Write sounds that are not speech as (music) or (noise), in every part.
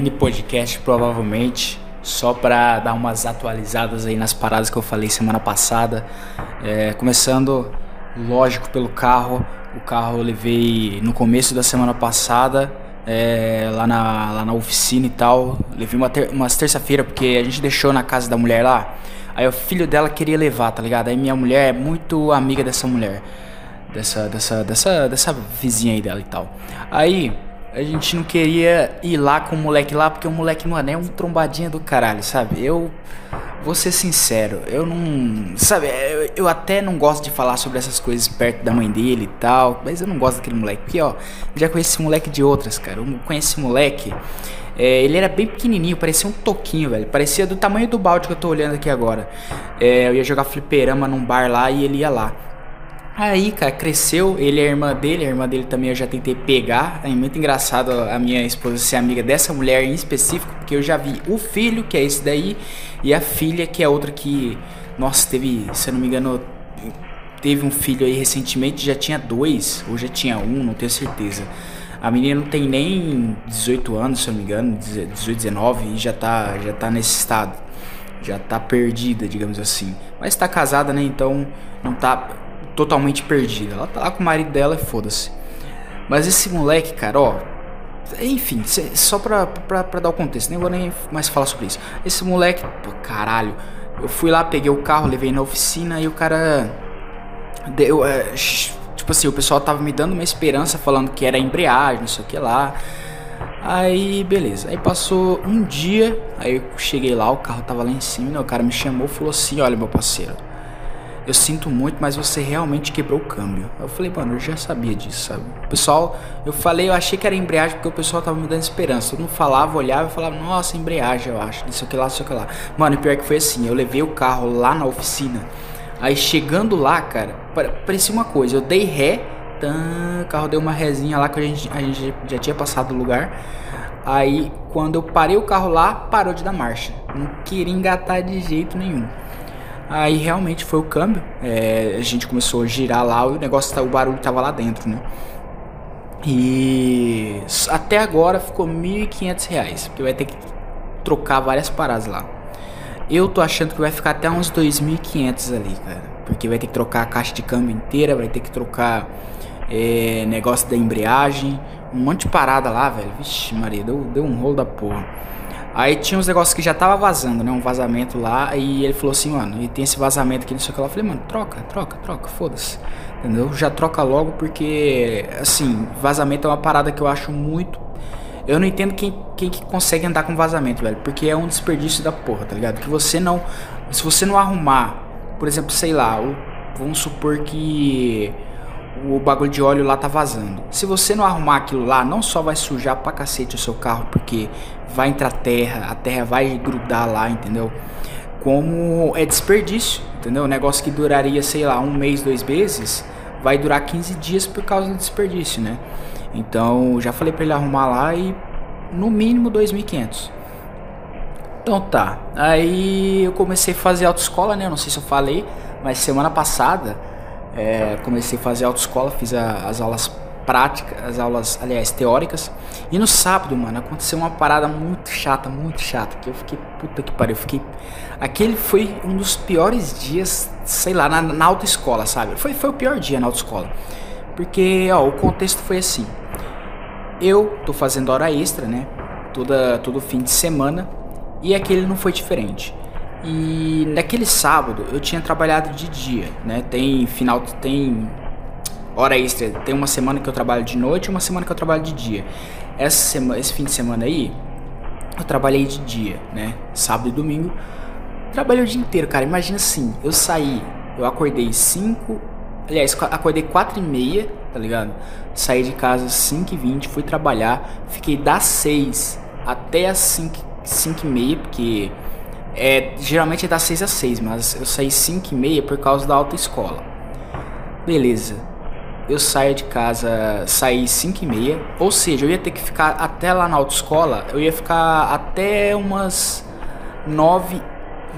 Mini podcast provavelmente, só pra dar umas atualizadas aí nas paradas que eu falei semana passada. É, começando, lógico, pelo carro. O carro eu levei no começo da semana passada, é, lá, na, lá na oficina e tal. Levei uma ter, umas terça-feira, porque a gente deixou na casa da mulher lá. Aí o filho dela queria levar, tá ligado? Aí minha mulher é muito amiga dessa mulher. Dessa, dessa, dessa, dessa vizinha aí dela e tal. Aí a gente não queria ir lá com o moleque lá, porque o moleque, mano, é um trombadinha do caralho, sabe? Eu vou ser sincero, eu não. Sabe, eu, eu, até não gosto de falar sobre essas coisas perto da mãe dele e tal, mas eu não gosto daquele moleque. Porque, ó, já conheci esse moleque de outras, cara. Eu conheci esse moleque. É, ele era bem pequenininho, parecia um toquinho, velho. Parecia do tamanho do balde que eu tô olhando aqui agora. É, eu ia jogar fliperama num bar lá e ele ia lá. Aí, cara, cresceu, ele é a irmã dele, a irmã dele também eu já tentei pegar. É muito engraçado a minha esposa ser amiga dessa mulher em específico, porque eu já vi o filho, que é esse daí, e a filha, que é outra que, nossa, teve, se eu não me engano, teve um filho aí recentemente, já tinha dois, ou já tinha um, não tenho certeza. A menina não tem nem 18 anos, se eu não me engano, 18, 19, e já tá, já tá nesse estado. Já tá perdida, digamos assim. Mas tá casada, né? Então não tá totalmente perdida. Ela tá lá com o marido dela e foda-se. Mas esse moleque, cara, ó. Enfim, só pra, pra, pra, dar o contexto, nem vou nem mais falar sobre isso. Esse moleque, pô, caralho. Eu fui lá, peguei o carro, levei na oficina e o cara. Deu. É, tipo assim, o pessoal tava me dando uma esperança falando que era embreagem, não sei o que lá. Aí, beleza. Aí passou um dia, aí eu cheguei lá, o carro tava lá em cima, né? o cara me chamou e falou assim: Olha, meu parceiro eu sinto muito, mas você realmente quebrou o câmbio. Eu falei, mano, eu já sabia disso, sabe? Pessoal, eu falei, eu achei que era embreagem porque o pessoal tava me dando esperança. Eu não falava, olhava e falava, nossa, embreagem, eu acho, isso aqui lá, isso aqui lá. Mano, e pior que foi assim, eu levei o carro lá na oficina. Aí chegando lá, cara, parecia uma coisa, eu dei ré, tan, o carro deu uma rezinha lá que a gente, a gente já tinha passado o lugar. Aí quando eu parei o carro lá, parou de dar marcha. Não queria engatar de jeito nenhum. Aí realmente foi o câmbio. É, a gente começou a girar lá, o negócio, tá, o barulho tava lá dentro, né? E até agora ficou R$ 1.500, porque vai ter que trocar várias paradas lá. Eu tô achando que vai ficar até uns 2.500 ali, cara. Porque vai ter que trocar a caixa de câmbio inteira, vai ter que trocar é, negócio da embreagem, um monte de parada lá, velho. Vixe, Maria, deu, deu um rolo da porra. Aí tinha uns negócios que já tava vazando, né? Um vazamento lá. E ele falou assim, mano, e tem esse vazamento aqui, não sei o que lá. Eu falei, mano, troca, troca, troca, foda-se. Entendeu? Já troca logo porque, assim, vazamento é uma parada que eu acho muito. Eu não entendo quem, quem que consegue andar com vazamento, velho. Porque é um desperdício da porra, tá ligado? Que você não. Se você não arrumar, por exemplo, sei lá, vamos supor que o bagulho de óleo lá tá vazando. Se você não arrumar aquilo lá, não só vai sujar pra cacete o seu carro, porque vai entrar terra, a terra vai grudar lá, entendeu? Como é desperdício, entendeu? Um negócio que duraria, sei lá, um mês, dois meses, vai durar 15 dias por causa do desperdício, né? Então, já falei para ele arrumar lá e no mínimo 2.500. Então tá. Aí eu comecei a fazer autoescola, né? Não sei se eu falei, mas semana passada é, comecei a fazer autoescola, fiz a, as aulas práticas, as aulas, aliás, teóricas. E no sábado, mano, aconteceu uma parada muito chata, muito chata, que eu fiquei, puta que pariu, eu fiquei... Aquele foi um dos piores dias, sei lá, na, na autoescola, sabe? Foi, foi o pior dia na autoescola. Porque, ó, o contexto foi assim. Eu tô fazendo hora extra, né? Toda, todo fim de semana. E aquele não foi diferente. E naquele sábado eu tinha trabalhado de dia, né? Tem final, tem hora extra. Tem uma semana que eu trabalho de noite e uma semana que eu trabalho de dia. Essa semana, esse fim de semana aí, eu trabalhei de dia, né? Sábado e domingo. Trabalhei o dia inteiro, cara. Imagina assim, eu saí, eu acordei 5. Aliás, acordei 4 e meia, tá ligado? Saí de casa 5 e 20, fui trabalhar. Fiquei das 6 até as 5, 5 e meia, porque é, geralmente é das 6 às 6, mas eu saí 5 e meia por causa da autoescola. Beleza. Eu saio de casa, saí 5 e meia, ou seja, eu ia ter que ficar até lá na autoescola, eu ia ficar até umas 9,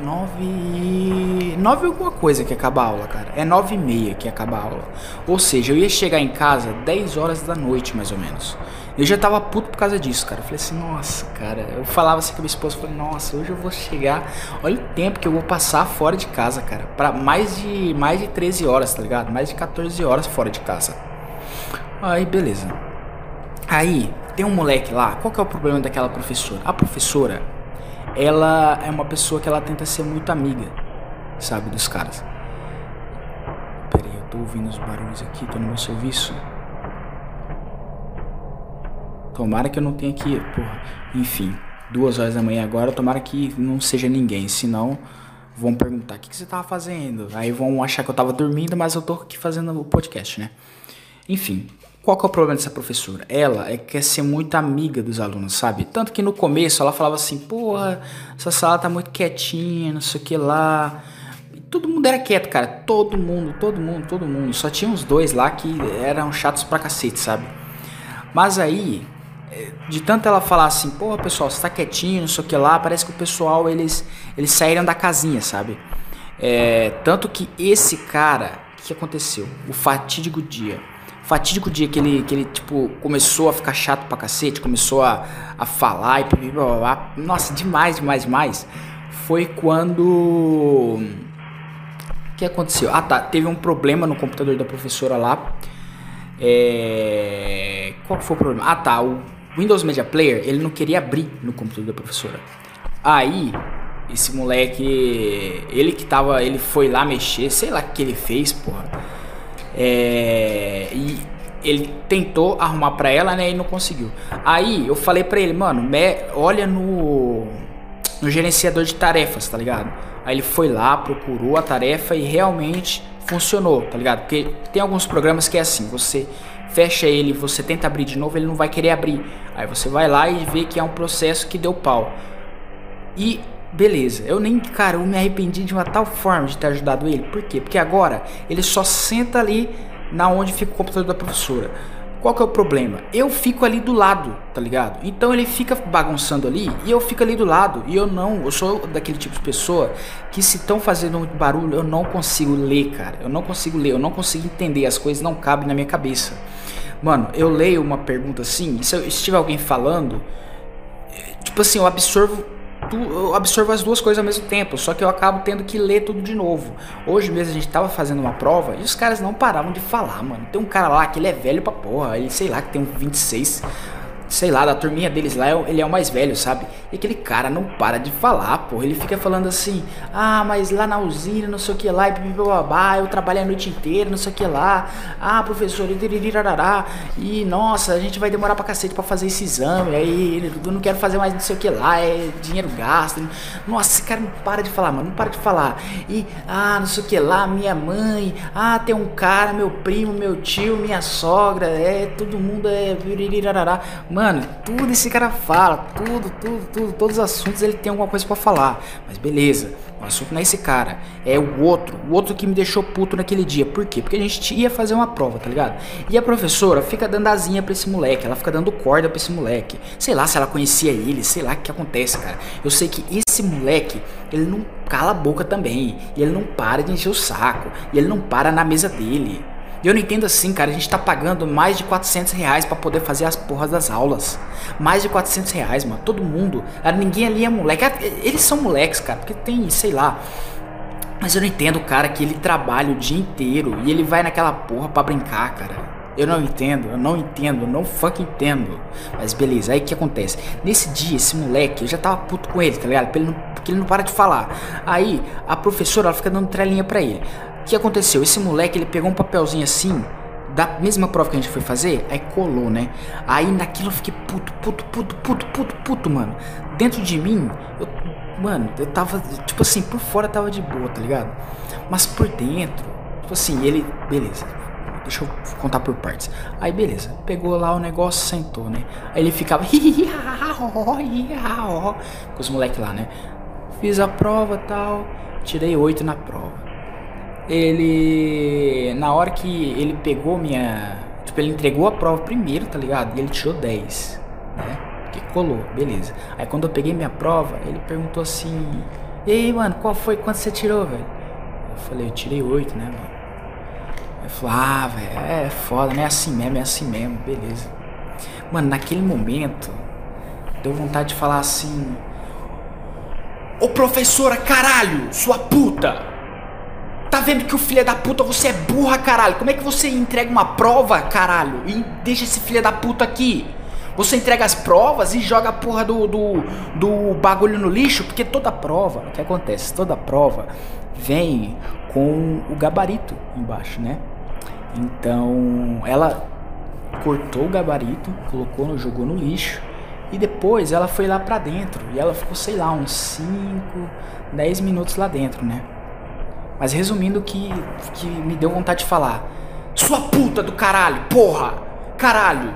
9, 9 alguma coisa que acaba a aula, cara, é 9 e meia que acaba a aula, ou seja, eu ia chegar em casa 10 horas da noite mais ou menos, Eu já tava puto por causa disso, cara. Eu falei assim, nossa, cara. Eu falava assim com minha esposa, falei, nossa, hoje eu vou chegar. Olha o tempo que eu vou passar fora de casa, cara. Pra mais de, mais de 13 horas, tá ligado? Mais de 14 horas fora de casa. Aí, beleza. Aí, tem um moleque lá. Qual que é o problema daquela professora? A professora, ela é uma pessoa que ela tenta ser muito amiga, sabe, dos caras. Pera aí, eu tô ouvindo os barulhos aqui, tô no meu serviço. Tomara que eu não tenha que. Porra. Enfim, duas horas da manhã agora, tomara que não seja ninguém. Senão vão perguntar: o que, que você tava fazendo? Aí vão achar que eu tava dormindo, mas eu tô aqui fazendo o podcast, né? Enfim, qual que é o problema dessa professora? Ela é quer ser muito amiga dos alunos, sabe? Tanto que no começo ela falava assim: porra, essa sala tá muito quietinha, não sei o que lá. Todo mundo era quieto, cara. Todo mundo, todo mundo, todo mundo. Só tinha uns dois lá que eram chatos pra cacete, sabe? Mas aí, de tanto ela falar assim, pô, pessoal, você tá quietinho, não sei o que lá, parece que o pessoal, eles, eles saíram da casinha, sabe? É, tanto que esse cara, o que aconteceu? O fatídico dia. O fatídico dia que ele, que ele, tipo, começou a ficar chato pra cacete, começou a, a falar e blá, blá, blá, nossa, demais, demais, demais. Foi quando... O que aconteceu? Ah, tá, teve um problema no computador da professora lá. É... Qual foi o problema? Ah, tá, o Windows Media Player, ele não queria abrir no computador da professora. Aí, esse moleque, ele que tava, ele foi lá mexer, sei lá o que ele fez, porra. É, e ele tentou arrumar pra ela, né, e não conseguiu. Aí, eu falei pra ele, mano, me, olha no, no gerenciador de tarefas, tá ligado? Aí ele foi lá, procurou a tarefa e realmente funcionou, tá ligado? Porque tem alguns programas que é assim, você fecha ele, você tenta abrir de novo, ele não vai querer abrir. Aí você vai lá e vê que é um processo que deu pau. E beleza, eu nem, cara, eu me arrependi de uma tal forma de ter ajudado ele. Por quê? Porque agora ele só senta ali na onde fica o computador da professora. Qual que é o problema? Eu fico ali do lado, tá ligado? Então ele fica bagunçando ali e eu fico ali do lado. E eu não, eu sou daquele tipo de pessoa que se estão fazendo muito barulho, eu não consigo ler, cara. Eu não consigo ler, eu não consigo entender, as coisas não cabem na minha cabeça. Mano, eu leio uma pergunta assim, se, eu, tiver alguém falando, tipo assim, eu absorvo eu absorvo as duas coisas ao mesmo tempo, só que eu acabo tendo que ler tudo de novo. Hoje mesmo a gente tava fazendo uma prova e os caras não paravam de falar, mano. Tem um cara lá que ele é velho pra porra, ele sei lá que tem um 26 sei lá, da turminha deles lá, ele é o mais velho, sabe? E aquele cara não para de falar, porra. Ele fica falando assim, ah, mas lá na usina, não sei o que lá, e babá, eu trabalhei a noite inteira, não sei o que lá. Ah, professor, e nossa, a gente vai demorar pra cacete pra fazer esse exame. Aí eu não quero fazer mais não sei o que lá, é dinheiro gasto. Nossa, esse cara não para de falar, mano, não para de falar. E, ah, não sei o que lá, minha mãe, ah, tem um cara, meu primo, meu tio, minha sogra, é, todo mundo é. Mano, Mano, tudo esse cara fala, tudo, tudo, tudo, todos os assuntos ele tem alguma coisa para falar. Mas beleza, o assunto não é esse cara, é o outro, o outro que me deixou puto naquele dia. Por quê? Porque a gente ia fazer uma prova, tá ligado? E a professora fica dando asinha pra esse moleque, ela fica dando corda pra esse moleque. Sei lá se ela conhecia ele, sei lá o que acontece, cara. Eu sei que esse moleque, ele não cala a boca também, e ele não para de encher o saco, e ele não para na mesa dele. Eu não entendo assim, cara. A gente tá pagando mais de 400 reais pra poder fazer as porras das aulas. Mais de 400 reais, mano. Todo mundo. Ah, ninguém ali é moleque. Ah, eles são moleques, cara. Porque tem, sei lá. Mas eu não entendo, cara, que ele trabalha o dia inteiro e ele vai naquela porra pra brincar, cara. Eu não entendo, eu não entendo, eu não fucking entendo. Mas beleza, aí o que acontece? Nesse dia, esse moleque, eu já tava puto com ele, tá ligado? Porque ele não, porque ele não para de falar. Aí a professora ela fica dando trelinha pra ele. O que aconteceu? Esse moleque ele pegou um papelzinho assim, da mesma prova que a gente foi fazer, aí colou, né? Aí naquilo eu fiquei puto, puto, puto, puto, puto, puto, mano. Dentro de mim, eu, mano, eu tava, tipo assim, por fora tava de boa, tá ligado? Mas por dentro, tipo assim, ele, beleza, deixa eu contar por partes. Aí beleza, pegou lá o negócio, sentou, né? Aí ele ficava com os moleques lá, né? Fiz a prova tal, tirei oito na prova ele. Na hora que ele pegou minha. Tipo, ele entregou a prova primeiro, tá ligado? E ele tirou 10, né? Que colou, beleza. Aí quando eu peguei minha prova, ele perguntou assim: E aí, mano, qual foi? Quanto você tirou, velho? Eu falei: Eu tirei 8, né, mano? Ele falou: Ah, velho, é foda, né? É assim mesmo, é assim mesmo, beleza. Mano, naquele momento, deu vontade de falar assim: Ô professora, caralho, sua puta! Tá vendo que o filho da puta você é burra, caralho? Como é que você entrega uma prova, caralho? E deixa esse filho da puta aqui? Você entrega as provas e joga a porra do, do, do bagulho no lixo, porque toda prova, o que acontece? Toda prova vem com o gabarito embaixo, né? Então ela cortou o gabarito, colocou, jogou no lixo e depois ela foi lá pra dentro e ela ficou, sei lá, uns 5, 10 minutos lá dentro, né? Mas resumindo que, que me deu vontade de falar: Sua puta do caralho, porra! Caralho!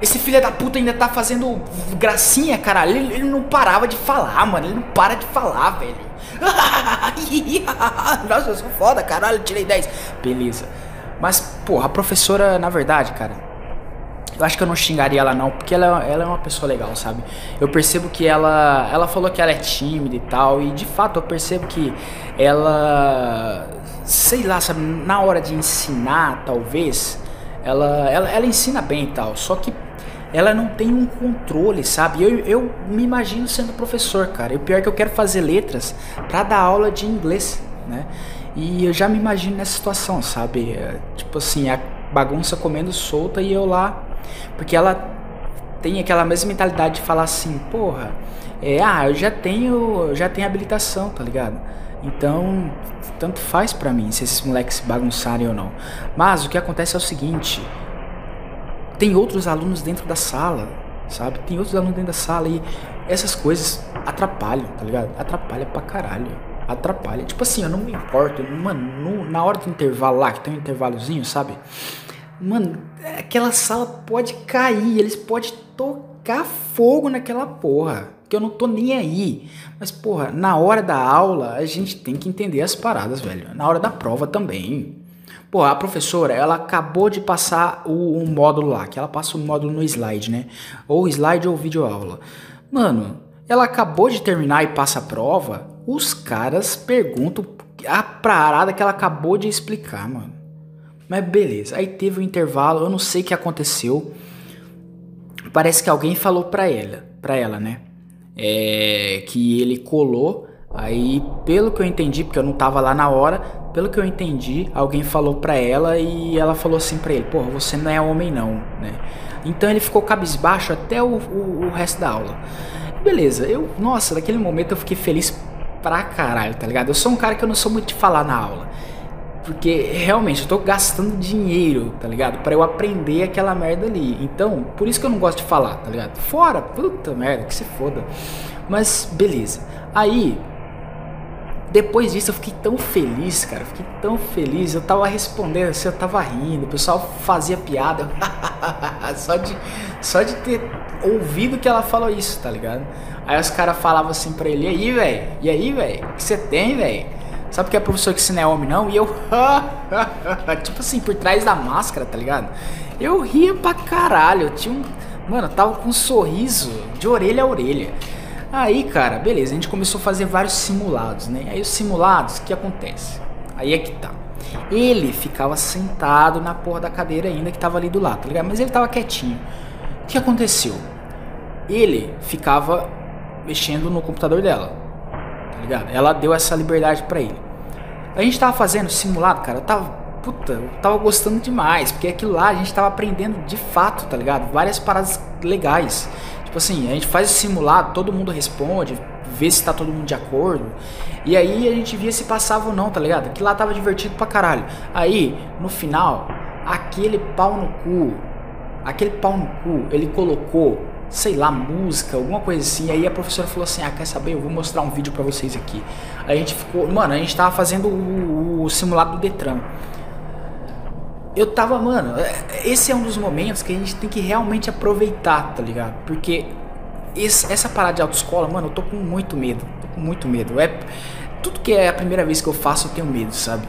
Esse filho da puta ainda tá fazendo gracinha, caralho. Ele, ele não parava de falar, mano. Ele não para de falar, velho. (laughs) Nossa, eu sou foda, caralho. Tirei 10. Beleza. Mas, porra, a professora, na verdade, cara. Eu acho que eu não xingaria ela não, porque ela, ela é uma pessoa legal, sabe? Eu percebo que ela. Ela falou que ela é tímida e tal. E de fato eu percebo que ela. Sei lá, sabe? Na hora de ensinar, talvez. Ela, ela, ela ensina bem e tal. Só que ela não tem um controle, sabe? Eu, eu me imagino sendo professor, cara. E o pior é que eu quero fazer letras para dar aula de inglês, né? E eu já me imagino nessa situação, sabe? É, tipo assim, a bagunça comendo solta e eu lá. Porque ela tem aquela mesma mentalidade de falar assim, porra, é, ah, eu já tenho, já tenho habilitação, tá ligado? Então, tanto faz para mim se esses moleques bagunçarem ou não. Mas o que acontece é o seguinte, tem outros alunos dentro da sala, sabe? Tem outros alunos dentro da sala e essas coisas atrapalham, tá ligado? Atrapalha pra caralho. Atrapalha. Tipo assim, eu não me importo. Mano, no, na hora do intervalo lá, que tem um intervalozinho, sabe? Mano, aquela sala pode cair, eles podem tocar fogo naquela porra. Que eu não tô nem aí. Mas, porra, na hora da aula, a gente tem que entender as paradas, velho. Na hora da prova também. Pô, a professora, ela acabou de passar o, módulo lá, que ela passa o módulo no slide, né? Ou slide ou videoaula. Mano, ela acabou de terminar e passa a prova, os caras perguntam a parada que ela acabou de explicar, mano. Mas beleza, aí teve um intervalo, eu não sei o que aconteceu. Parece que alguém falou pra ela, pra ela, né? É, que ele colou Aí, pelo que eu entendi, porque eu não tava lá na hora, pelo que eu entendi, alguém falou pra ela e ela falou assim pra ele: Porra, você não é homem, não, né? Então ele ficou cabisbaixo até o, o, o resto da aula. Beleza, eu, nossa, naquele momento eu fiquei feliz pra caralho, tá ligado? Eu sou um cara que eu não sou muito de falar na aula. Porque realmente eu tô gastando dinheiro, tá ligado? Para eu aprender aquela merda ali. Então, por isso que eu não gosto de falar, tá ligado? Fora, puta merda, que se foda. Mas beleza. Aí, depois disso eu fiquei tão feliz, cara. Fiquei tão feliz. Eu tava respondendo assim, eu tava rindo. O pessoal fazia piada. (laughs) só, de, só de ter ouvido que ela falou isso, tá ligado? Aí os caras falavam assim pra ele: E aí, velho? E aí, velho? O que você tem, velho? Sabe que é professor que você não é homem, não? E eu. (laughs) tipo assim, por trás da máscara, tá ligado? Eu ria pra caralho. Eu tinha um. Mano, eu tava com um sorriso de orelha a orelha. Aí, cara, beleza, a gente começou a fazer vários simulados, né? Aí os simulados, o que acontece? Aí é que tá. Ele ficava sentado na porra da cadeira ainda que tava ali do lado, tá ligado? Mas ele tava quietinho. O que aconteceu? Ele ficava mexendo no computador dela, tá ligado? Ela deu essa liberdade para ele. A gente tava fazendo simulado, cara, eu tava, puta, eu tava gostando demais, porque aquilo lá a gente tava aprendendo de fato, tá ligado? Várias paradas legais. Tipo assim, a gente faz o simulado, todo mundo responde, vê se tá todo mundo de acordo. E aí a gente via se passava ou não, tá ligado? Que lá tava divertido pra caralho. Aí, no final, aquele pau no cu, aquele pau no cu, ele colocou, sei lá, música, alguma coisa assim. Aí a professora falou assim: Ah, quer saber? Eu vou mostrar um vídeo pra vocês aqui. Aí a gente ficou, mano, a gente tava fazendo o, o simulado do Detran eu tava, mano, é, esse é um dos momentos que a gente tem que realmente aproveitar, tá ligado? Porque esse, essa parada de autoescola, mano, eu tô com muito medo. Tô com muito medo. É, tudo que é a primeira vez que eu faço, eu tenho medo, sabe?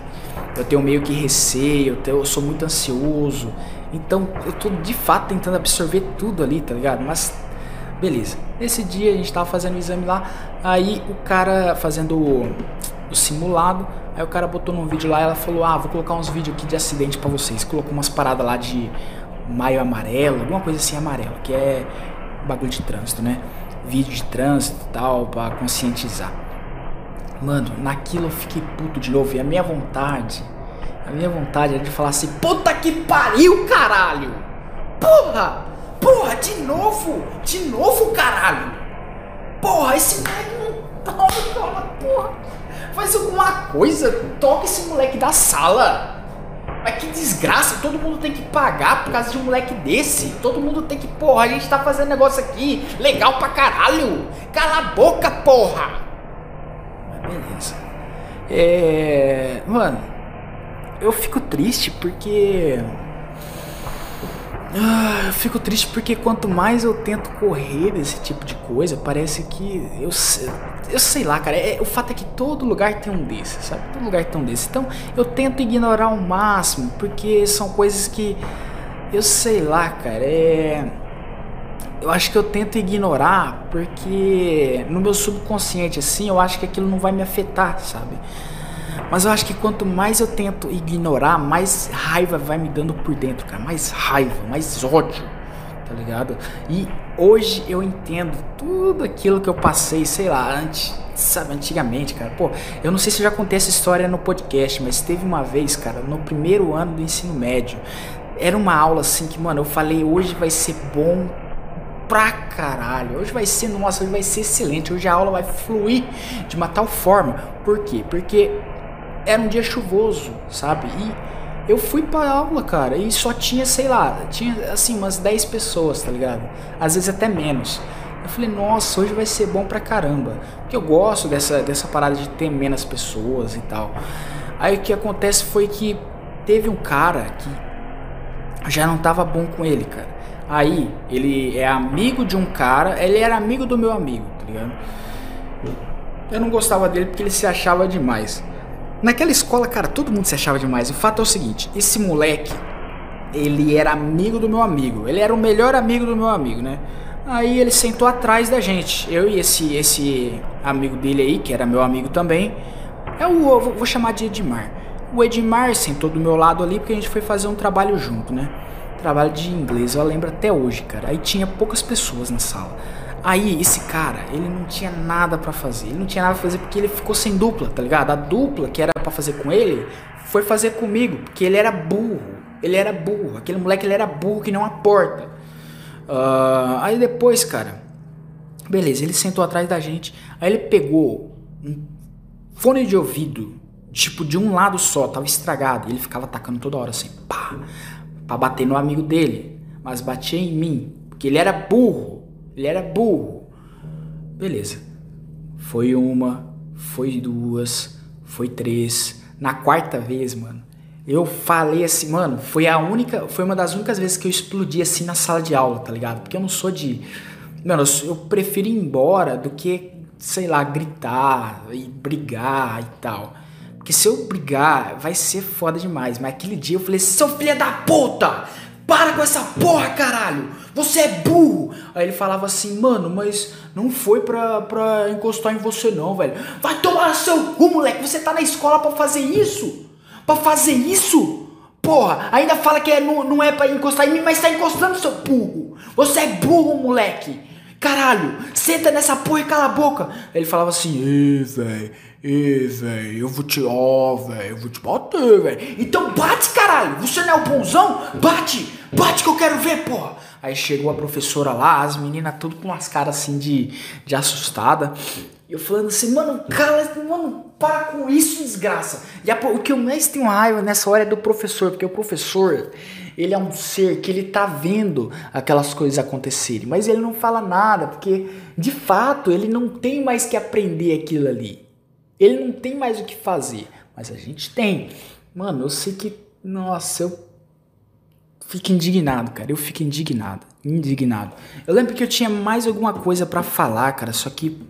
Eu tenho meio que receio, eu, tenho, eu sou muito ansioso. Então eu tô de fato tentando absorver tudo ali, tá ligado? Mas beleza. Nesse dia a gente tava fazendo o exame lá, aí o cara fazendo o, o simulado, aí o cara botou num vídeo lá e ela falou: "Ah, vou colocar uns vídeos aqui de acidente para vocês". Colocou umas paradas lá de maio amarelo, alguma coisa assim amarelo, que é bagulho de trânsito, né? Vídeo de trânsito e tal, pra conscientizar. Mano, naquilo eu fiquei puto de novo. E a minha vontade, a minha vontade era de falar assim: puta que pariu, caralho! Porra! Porra, de novo! De novo, caralho! Porra, esse moleque não toma, porra! Faz alguma coisa, toca esse moleque da sala! Mas que desgraça, todo mundo tem que pagar por causa de um moleque desse. Todo mundo tem que, porra, a gente tá fazendo negócio aqui, legal pra caralho. Cala a boca, porra. Mas beleza. É. Mano, eu fico triste porque. Ah, eu fico triste porque quanto mais eu tento correr desse tipo de coisa, parece que eu, eu sei lá, cara. É, o fato é que todo lugar tem um desses, sabe? Todo lugar tem um desses. Então eu tento ignorar ao máximo, porque são coisas que eu sei lá, cara. É. Eu acho que eu tento ignorar porque no meu subconsciente, assim, eu acho que aquilo não vai me afetar, sabe? Mas eu acho que quanto mais eu tento ignorar, mais raiva vai me dando por dentro, cara. Mais raiva, mais ódio, tá ligado? E hoje eu entendo tudo aquilo que eu passei, sei lá, antes, sabe, antigamente, cara. Pô, eu não sei se eu já contei essa história no podcast, mas teve uma vez, cara, no primeiro ano do ensino médio. Era uma aula assim que, mano, eu falei, hoje vai ser bom pra caralho. Hoje vai ser, nossa, hoje vai ser excelente. Hoje a aula vai fluir de uma tal forma. Por quê? Porque era um dia chuvoso, sabe? E eu fui pra aula, cara, e só tinha, sei lá, tinha assim umas 10 pessoas, tá ligado? Às vezes até menos. Eu falei, nossa, hoje vai ser bom pra caramba. Porque eu gosto dessa, dessa parada de ter menos pessoas e tal. Aí o que acontece foi que teve um cara que já não tava bom com ele, cara. Aí ele é amigo de um cara, ele era amigo do meu amigo, tá ligado? Eu não gostava dele porque ele se achava demais. Naquela escola, cara, todo mundo se achava demais. O fato é o seguinte: esse moleque, ele era amigo do meu amigo. Ele era o melhor amigo do meu amigo, né? Aí ele sentou atrás da gente. Eu e esse esse amigo dele aí, que era meu amigo também. É o eu vou chamar de Edmar. O Edmar sentou do meu lado ali porque a gente foi fazer um trabalho junto, né? Trabalho de inglês, eu lembro até hoje, cara. Aí tinha poucas pessoas na sala. Aí esse cara, ele não tinha nada para fazer. Ele não tinha nada pra fazer porque ele ficou sem dupla, tá ligado? A dupla que era para fazer com ele foi fazer comigo, porque ele era burro. Ele era burro. Aquele moleque ele era burro que não a porta. Uh, aí depois, cara, beleza, ele sentou atrás da gente. Aí ele pegou um fone de ouvido, tipo de um lado só, tava estragado. E ele ficava atacando toda hora assim, pá, pra bater no amigo dele. Mas batia em mim, porque ele era burro. Ele era burro. Beleza. Foi uma, foi duas, foi três. Na quarta vez, mano, eu falei assim, mano, foi a única, foi uma das únicas vezes que eu explodi assim na sala de aula, tá ligado? Porque eu não sou de. Mano, eu, eu prefiro ir embora do que, sei lá, gritar e brigar e tal. Porque se eu brigar, vai ser foda demais. Mas aquele dia eu falei, seu filho da puta! Para com essa porra, caralho! Você é burro! Aí ele falava assim, mano, mas não foi pra, pra encostar em você não, velho. Vai tomar seu cu, moleque! Você tá na escola pra fazer isso? Pra fazer isso? Porra, ainda fala que é, não, não é pra encostar em mim, mas tá encostando, seu burro! Você é burro, moleque! Caralho, senta nessa porra e cala a boca. Ele falava assim, ê, velho, ê, velho, eu vou te, ó, oh, velho, eu vou te bater, velho. Então bate, caralho, você não é o bonzão? Bate, bate que eu quero ver, porra. Aí chegou a professora lá, as meninas tudo com umas caras assim de, de assustada. E eu falando assim, mano, cara, mano, para com isso, desgraça. E a, o que eu mais tenho raiva nessa hora é do professor, porque o professor, ele é um ser que ele tá vendo aquelas coisas acontecerem, mas ele não fala nada, porque de fato ele não tem mais que aprender aquilo ali. Ele não tem mais o que fazer, mas a gente tem. Mano, eu sei que, nossa, eu fico indignado, cara. Eu fico indignado, indignado. Eu lembro que eu tinha mais alguma coisa para falar, cara, só que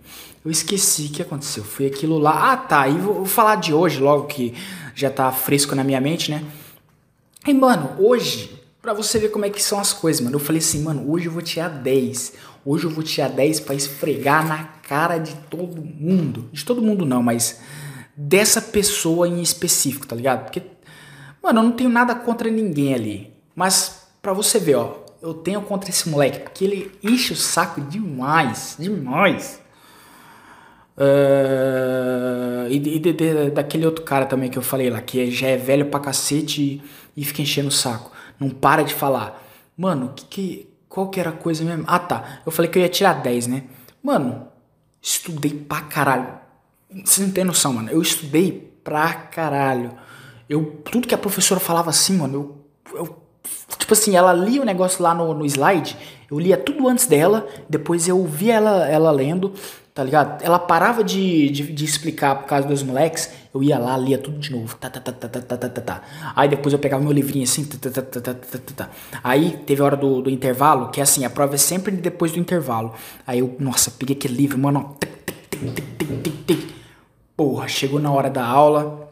eu esqueci o que aconteceu. Foi aquilo lá. Ah, tá. E vou, falar de hoje, logo que já tá fresco na minha mente, né? E, mano, hoje, pra você ver como é que são as coisas, mano, eu falei assim, mano, hoje eu vou tirar 10. Hoje eu vou tirar 10 pra esfregar na cara de todo mundo. De todo mundo não, mas dessa pessoa em específico, tá ligado? Porque, mano, eu não tenho nada contra ninguém ali. Mas pra você ver, ó, eu tenho contra esse moleque, porque ele enche o saco demais, demais. Uh, e, de, de, daquele outro cara também que eu falei lá, que já é velho pra cacete e, e fica enchendo o saco. Não para de falar. Mano, que, que, qual que era a coisa mesmo? Ah tá, eu falei que eu ia tirar 10, né? Mano, estudei pra caralho. Você não tem noção, mano. Eu estudei pra caralho. Eu, tudo que a professora falava assim, mano, eu, eu tipo assim, ela lia o negócio lá no, no slide, eu lia tudo antes dela, depois eu via ela, ela lendo, tá ligado? Ela parava de, de, de, explicar por causa dos moleques, eu ia lá, lia tudo de novo. Tá, tá, tá, tá, tá, tá, tá, tá. Aí depois eu pegava meu livrinho assim. Tá, tá, tá, tá, tá, tá, tá. Aí teve a hora do, do intervalo, que é assim, a prova é sempre depois do intervalo. Aí eu, nossa, peguei aquele livro, mano. Porra, chegou na hora da aula,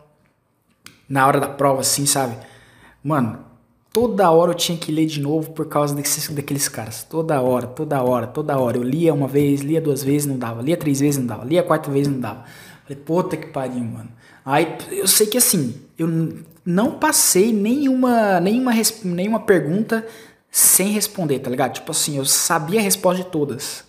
na hora da prova, assim, sabe? Mano, toda hora eu tinha que ler de novo por causa desses, daqueles caras. Toda hora, toda hora, toda hora. Eu lia uma vez, lia duas vezes, não dava. Lia três vezes, não dava. Lia quatro vezes, não dava. Falei, puta que pariu, mano. Aí eu sei que assim, eu não passei nenhuma, nenhuma, nenhuma pergunta sem responder, tá ligado? Tipo assim, eu sabia a resposta de todas.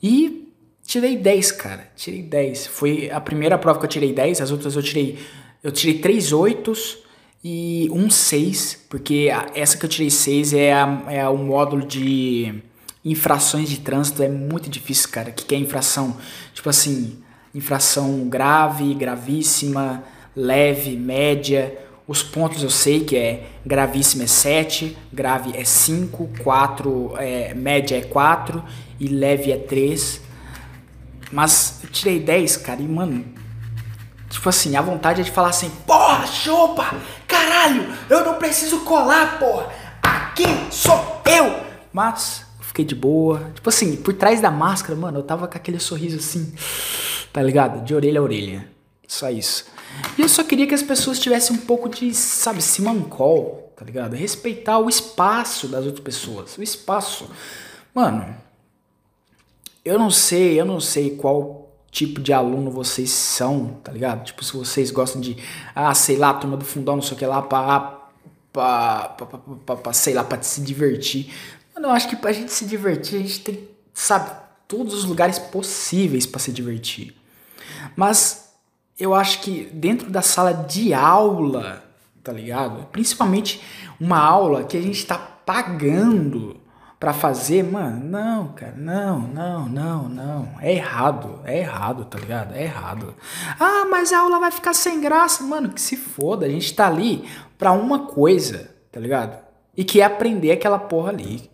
E tirei 10, cara. Tirei 10. Foi a primeira prova que eu tirei 10, as outras eu tirei. Eu tirei 3 oitos e um 6, porque essa que eu tirei 6 é, a, é o módulo de infrações de trânsito, é muito difícil, cara. O que, que é infração? Tipo assim, infração grave, gravíssima, leve, média. Os pontos eu sei que é gravíssima é 7, grave é 5, 4, é, média é 4 e leve é 3. Mas eu tirei 10, cara, e mano, Tipo assim, a vontade é de falar assim, porra, chupa, caralho, eu não preciso colar, porra, aqui sou eu. Mas fiquei de boa. Tipo assim, por trás da máscara, mano, eu tava com aquele sorriso assim, tá ligado? De orelha a orelha. Só isso. E eu só queria que as pessoas tivessem um pouco de, sabe, simancol, tá ligado? Respeitar o espaço das outras pessoas. O espaço. Mano, eu não sei, eu não sei qual tipo de aluno vocês são, tá ligado? Tipo, se vocês gostam de, ah, sei lá, turma do fundão, não sei o que lá, pra, pra, pra, pra, pra sei lá, pra se divertir. Mano, eu acho que pra gente se divertir, a gente tem, sabe, todos os lugares possíveis para se divertir. Mas eu acho que dentro da sala de aula, tá ligado? Principalmente uma aula que a gente tá pagando para fazer, mano, não, cara, não, não, não, não. É errado, é errado, tá ligado? É errado. Ah, mas a aula vai ficar sem graça, mano, que se foda. A gente tá ali pra uma coisa, tá ligado? E que é aprender aquela porra ali.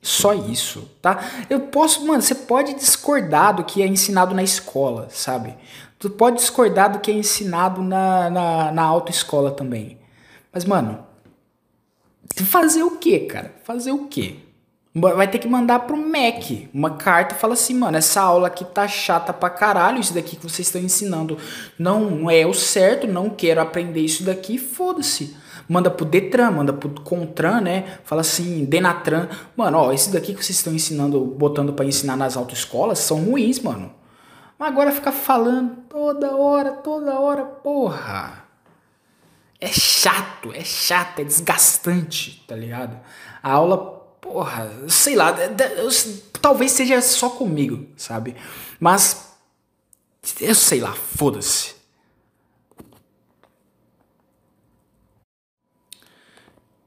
Só isso, tá? Eu posso, mano, você pode discordar do que é ensinado na escola, sabe? Tu pode discordar do que é ensinado na, na, na autoescola também. Mas, mano, fazer o quê, cara? Fazer o quê? Vai ter que mandar pro MEC uma carta fala assim, mano, essa aula aqui tá chata pra caralho, isso daqui que vocês estão ensinando não é o certo, não quero aprender isso daqui, foda-se. Manda pro Detran, manda pro Contran, né? Fala assim, Denatran, mano, ó, isso daqui que vocês estão ensinando, botando para ensinar nas autoescolas, são ruins, mano. Mas agora fica falando toda hora, toda hora, porra. É chato, é chato, é desgastante, tá ligado? A aula porra, sei lá, talvez seja só comigo, sabe? Mas eu sei lá, foda-se.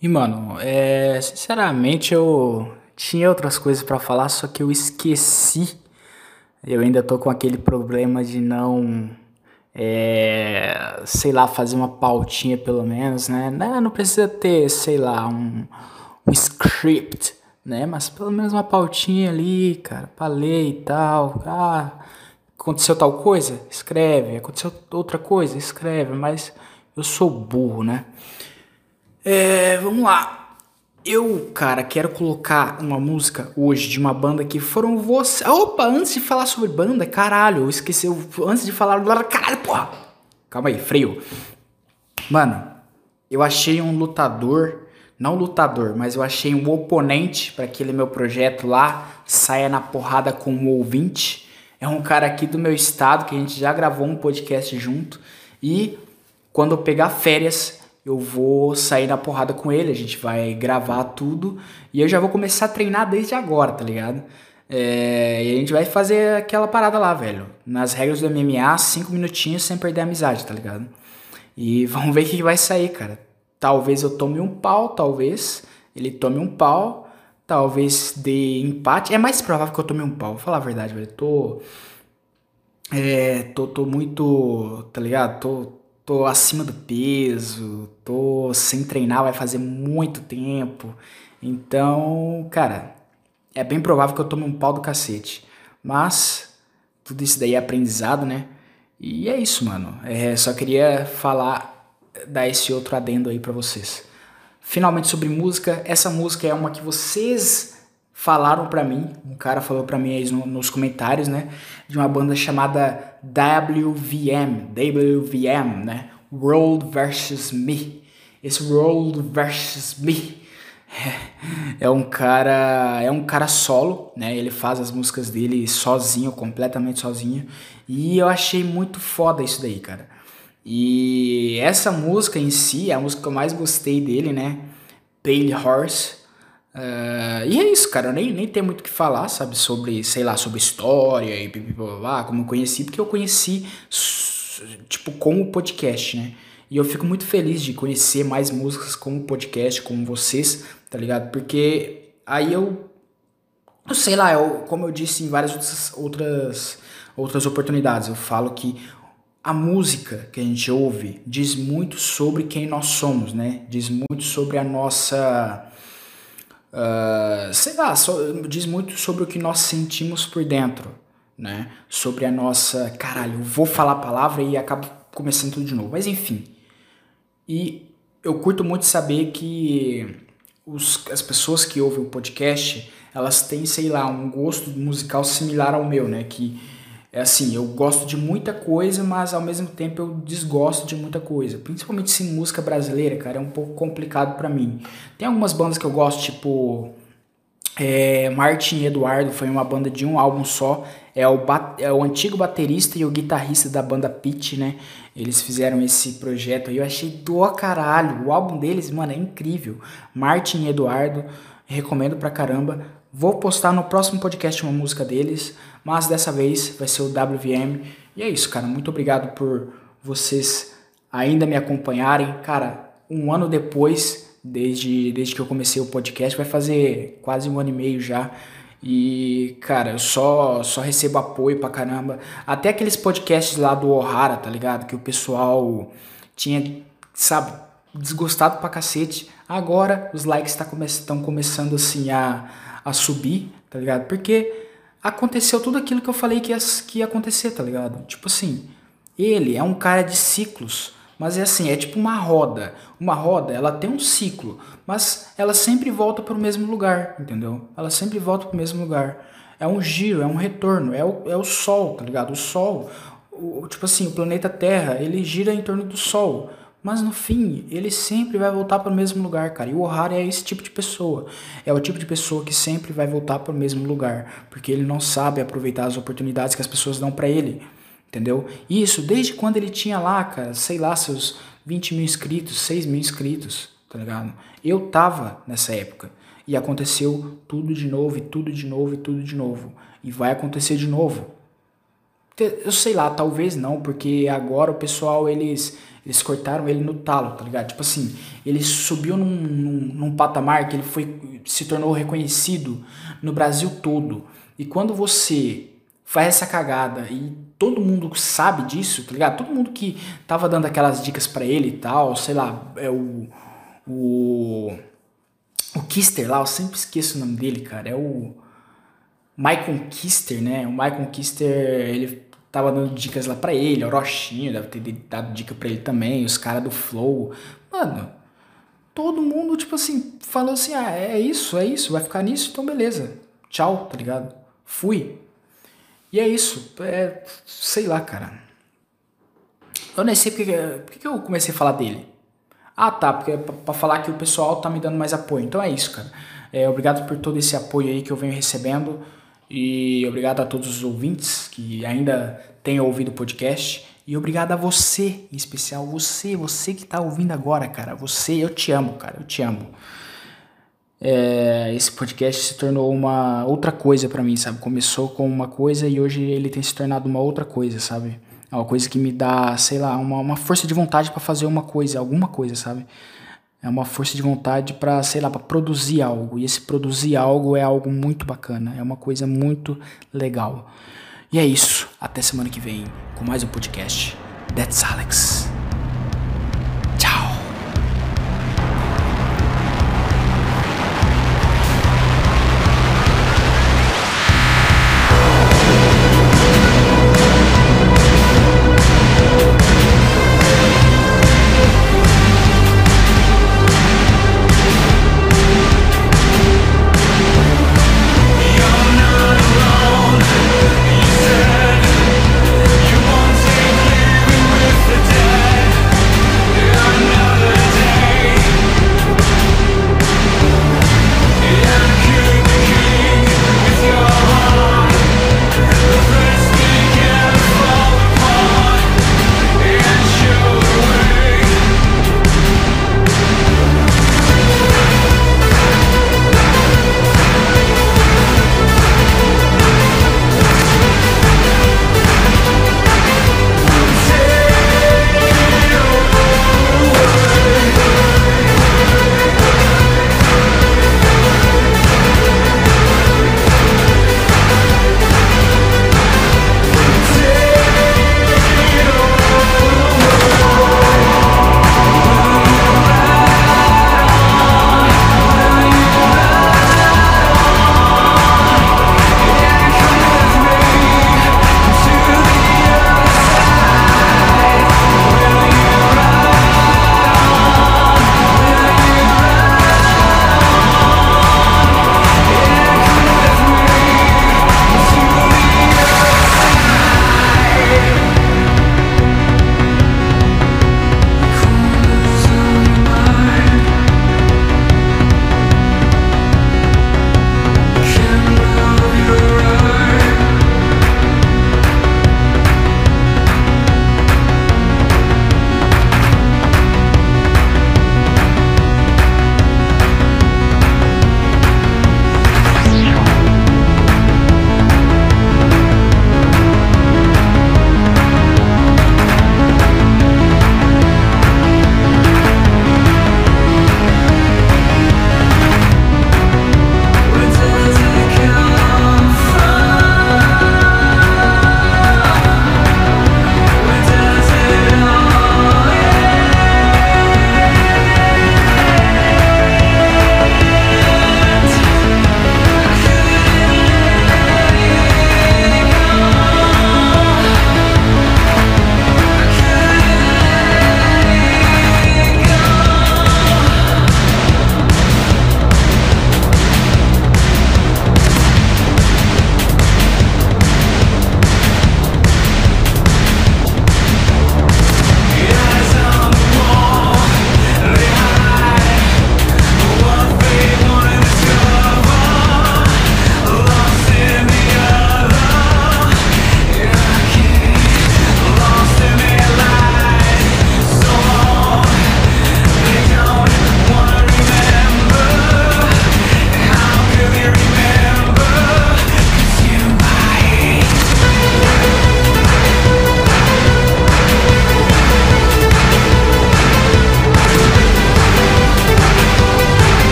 E mano, é, sinceramente eu tinha outras coisas para falar, só que eu esqueci. Eu ainda tô com aquele problema de não, é, sei lá, fazer uma pautinha pelo menos, né? Não precisa ter, sei lá, um um script, né? Mas pelo menos uma pautinha ali, cara, pra ler e tal. Ah, aconteceu tal coisa? Escreve. Aconteceu outra coisa? Escreve. Mas eu sou burro, né? É, vamos lá. Eu, cara, quero colocar uma música hoje de uma banda que foram vocês. Opa, antes de falar sobre banda, caralho, eu esqueci. Antes de falar. Caralho, porra! Calma aí, freio. Mano, eu achei um lutador não lutador, mas eu achei um oponente para aquele meu projeto lá, saia na porrada com um ouvinte. É um cara aqui do meu estado que a gente já gravou um podcast junto e quando eu pegar férias, eu vou sair na porrada com ele, a gente vai gravar tudo e eu já vou começar a treinar desde agora, tá ligado? É, e a gente vai fazer aquela parada lá, velho. Nas regras do MMA, cinco minutinhos sem perder a amizade, tá ligado? E (laughs) vamos ver o que vai sair, cara. Talvez eu tome um pau, talvez ele tome um pau, talvez dê empate. É mais provável que eu tome um pau, vou falar a verdade, velho. Tô. É, tô, tô muito. Tá ligado? Tô, tô acima do peso, tô sem treinar, vai fazer muito tempo. Então, cara, é bem provável que eu tome um pau do cacete. Mas tudo isso daí é aprendizado, né? E é isso, mano. É, só queria falar, dar esse outro adendo aí para vocês. Finalmente sobre música, essa música é uma que vocês falaram para mim, um cara falou para mim aí no, nos comentários, né, de uma banda chamada WVM, WVM, né, World vs Me. Esse World vs Me (laughs) é um cara, é um cara solo, né? Ele faz as músicas dele sozinho, completamente sozinho, e eu achei muito foda isso daí, cara. E essa música em si, a música que eu mais gostei dele, né? Pale Horse, Uh, e é isso, cara. Eu nem, nem tenho muito o que falar, sabe? Sobre, sei lá, sobre história e blá, como eu conheci, porque eu conheci, tipo, como podcast, né? E eu fico muito feliz de conhecer mais músicas como podcast, como vocês, tá ligado? Porque aí eu, eu sei lá, eu, como eu disse em várias outras, outras, outras oportunidades, eu falo que a música que a gente ouve diz muito sobre quem nós somos, né? Diz muito sobre a nossa Uh, sei lá, diz muito sobre o que nós sentimos por dentro, né? Sobre a nossa. Caralho, eu vou falar a palavra e acabo começando tudo de novo. Mas enfim. E eu curto muito saber que os, as pessoas que ouvem o podcast elas têm, sei lá, um gosto musical similar ao meu, né? Que é assim, eu gosto de muita coisa, mas ao mesmo tempo eu desgosto de muita coisa. Principalmente se música brasileira, cara, é um pouco complicado para mim. Tem algumas bandas que eu gosto, tipo é, Martin Eduardo, foi uma banda de um álbum só. É o, é o antigo baterista e o guitarrista da banda Pitch, né? Eles fizeram esse projeto aí, eu achei do caralho. O álbum deles, mano, é incrível. Martin Eduardo, recomendo pra caramba. Vou postar no próximo podcast uma música deles, mas dessa vez vai ser o WVM. E é isso, cara. Muito obrigado por vocês ainda me acompanharem. Cara, um ano depois, desde, desde que eu comecei o podcast, vai fazer quase um ano e meio já. E, cara, eu só, só recebo apoio pra caramba. Até aqueles podcasts lá do Ohara, tá ligado? Que o pessoal tinha, sabe, desgostado pra cacete. Agora os likes estão tá come começando assim a a subir, tá ligado? Porque aconteceu tudo aquilo que eu falei que ia, que ia acontecer, tá ligado? Tipo assim, ele é um cara de ciclos, mas é assim, é tipo uma roda. Uma roda, ela tem um ciclo, mas ela sempre volta para o mesmo lugar, entendeu? Ela sempre volta para o mesmo lugar. É um giro, é um retorno, é o, é o Sol, tá ligado? O Sol, o, tipo assim, o planeta Terra, ele gira em torno do Sol. Mas no fim, ele sempre vai voltar para o mesmo lugar, cara. E o O'Hara é esse tipo de pessoa. É o tipo de pessoa que sempre vai voltar para o mesmo lugar, porque ele não sabe aproveitar as oportunidades que as pessoas dão para ele. Entendeu? Isso desde quando ele tinha lá, cara, sei lá, seus 20 mil inscritos, 6 mil inscritos, tá ligado? Eu tava nessa época. E aconteceu tudo de novo, e tudo de novo, e tudo de novo. E vai acontecer de novo. Eu sei lá, talvez não, porque agora o pessoal, eles eles cortaram ele no talo, tá ligado? Tipo assim, ele subiu num, num, num, patamar que ele foi, se tornou reconhecido no Brasil todo. E quando você faz essa cagada e todo mundo sabe disso, tá ligado? Todo mundo que tava dando aquelas dicas para ele e tal, sei lá, é o. O. O Kister lá, eu sempre esqueço o nome dele, cara. É o. Michael Kister, né? O Michael Kister, ele tava dando dicas lá pra ele, Orochinho deve ter dado dica pra ele também, os caras do Flow. Mano, todo mundo, tipo assim, falou assim: ah, é isso, é isso, vai ficar nisso, então beleza. Tchau, tá ligado? Fui. E é isso. É, sei lá, cara. Eu nem sei porque, porque eu comecei a falar dele. Ah, tá, porque é pra, falar que o pessoal tá me dando mais apoio. Então é isso, cara. É, obrigado por todo esse apoio aí que eu venho recebendo. E obrigado a todos os ouvintes que ainda têm ouvido o podcast. E obrigado a você, em especial você, você que tá ouvindo agora, cara. Você, eu te amo, cara, eu te amo. É, esse podcast se tornou uma outra coisa para mim, sabe? Começou com uma coisa e hoje ele tem se tornado uma outra coisa, sabe? É uma coisa que me dá, sei lá, uma, uma força de vontade para fazer uma coisa, alguma coisa, sabe? É uma força de vontade para, sei lá, para produzir algo. E esse produzir algo é algo muito bacana, é uma coisa muito legal. E é isso. Até semana que vem com mais um podcast. That's Alex.